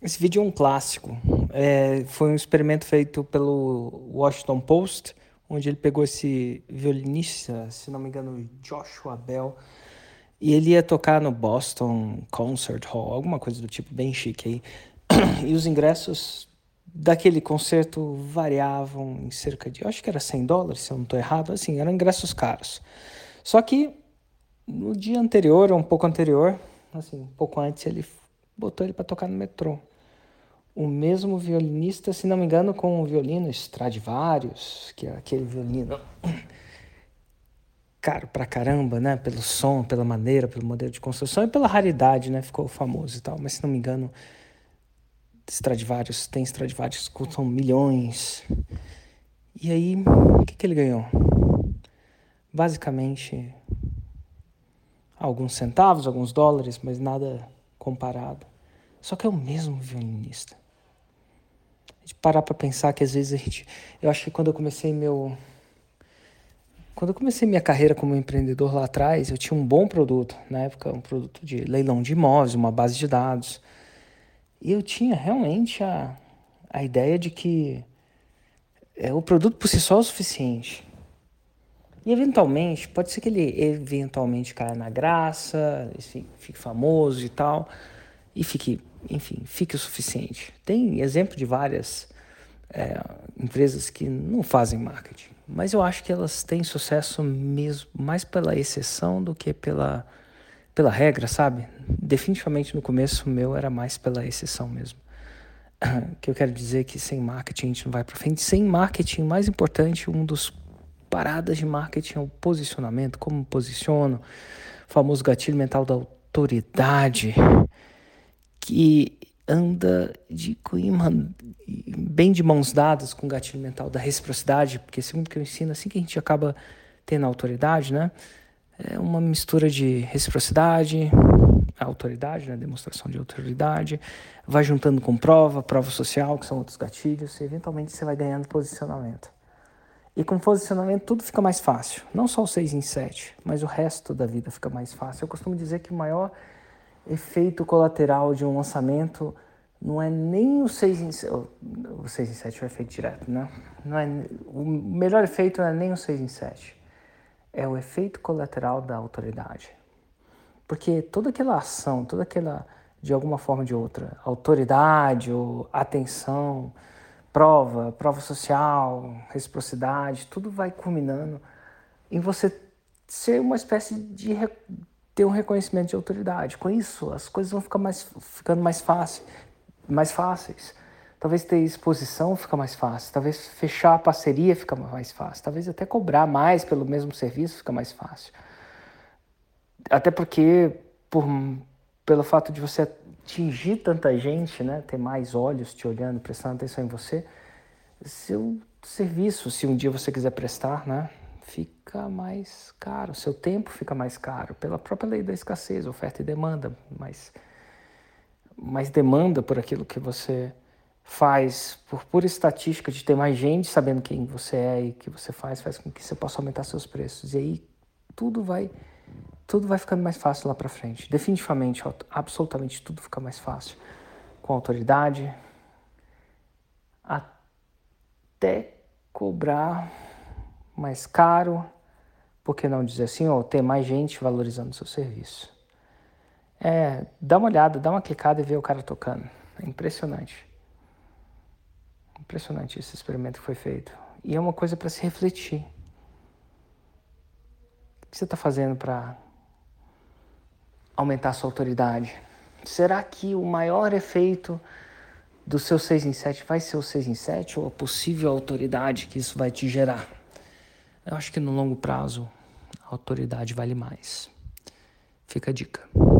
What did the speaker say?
Esse vídeo é um clássico. É, foi um experimento feito pelo Washington Post, onde ele pegou esse violinista, se não me engano, Joshua Bell, e ele ia tocar no Boston Concert Hall, alguma coisa do tipo bem chique aí. E os ingressos daquele concerto variavam em cerca de, acho que era 100 dólares, se eu não estou errado, assim, eram ingressos caros. Só que no dia anterior, ou um pouco anterior, assim, um pouco antes, ele botou ele para tocar no metrô. O mesmo violinista, se não me engano, com o violino Stradivarius, que é aquele violino caro pra caramba, né? Pelo som, pela maneira, pelo modelo de construção e pela raridade, né? Ficou famoso e tal. Mas se não me engano, Stradivarius, tem Stradivarius que custam milhões. E aí, o que, que ele ganhou? Basicamente, alguns centavos, alguns dólares, mas nada comparado. Só que é o mesmo violinista. Gente parar para pensar que às vezes a gente. Eu acho que quando eu comecei meu. Quando eu comecei minha carreira como empreendedor lá atrás, eu tinha um bom produto. Na época, um produto de leilão de imóveis, uma base de dados. E eu tinha realmente a, a ideia de que é, o produto por si só é o suficiente. E eventualmente, pode ser que ele eventualmente caia na graça, fique famoso e tal, e fique, enfim, fique o suficiente. Tem exemplo de várias é, empresas que não fazem marketing, mas eu acho que elas têm sucesso mesmo mais pela exceção do que pela, pela regra, sabe? Definitivamente no começo o meu era mais pela exceção mesmo. Que eu quero dizer que sem marketing a gente não vai para frente. Sem marketing, mais importante, um dos paradas de marketing é o posicionamento, como posiciono, o famoso gatilho mental da autoridade, que anda de bem de mãos dadas com o gatilho mental da reciprocidade, porque segundo que eu ensino, assim que a gente acaba tendo autoridade, né? É uma mistura de reciprocidade, autoridade, né? demonstração de autoridade, vai juntando com prova, prova social, que são outros gatilhos, e eventualmente você vai ganhando posicionamento. E com posicionamento tudo fica mais fácil. Não só o 6 em 7, mas o resto da vida fica mais fácil. Eu costumo dizer que o maior efeito colateral de um lançamento não é nem o 6 em 7. O 6 em 7 é o efeito direto, né? Não é, o melhor efeito não é nem o 6 em 7. É o efeito colateral da autoridade. Porque toda aquela ação, toda aquela, de alguma forma ou de outra, autoridade ou atenção, prova, prova social, reciprocidade, tudo vai culminando em você ser uma espécie de ter um reconhecimento de autoridade. Com isso, as coisas vão ficar mais, ficando mais, fácil, mais fáceis. Talvez ter exposição fica mais fácil, talvez fechar a parceria fica mais fácil, talvez até cobrar mais pelo mesmo serviço fica mais fácil. Até porque, por, pelo fato de você atingir tanta gente, né, ter mais olhos te olhando, prestando atenção em você, seu serviço, se um dia você quiser prestar, né, fica mais caro, seu tempo fica mais caro, pela própria lei da escassez, oferta e demanda, mais, mais demanda por aquilo que você faz, por pura estatística de ter mais gente sabendo quem você é e que você faz, faz com que você possa aumentar seus preços. E aí tudo vai tudo vai ficando mais fácil lá para frente. Definitivamente, absolutamente tudo fica mais fácil com autoridade, até cobrar mais caro, por que não dizer assim, ou ter mais gente valorizando o seu serviço. É, dá uma olhada, dá uma clicada e vê o cara tocando. É impressionante. Impressionante esse experimento que foi feito. E é uma coisa para se refletir. O que você está fazendo para aumentar a sua autoridade? Será que o maior efeito do seu 6 em 7 vai ser o 6 em 7 ou a possível autoridade que isso vai te gerar? Eu acho que no longo prazo a autoridade vale mais. Fica a dica.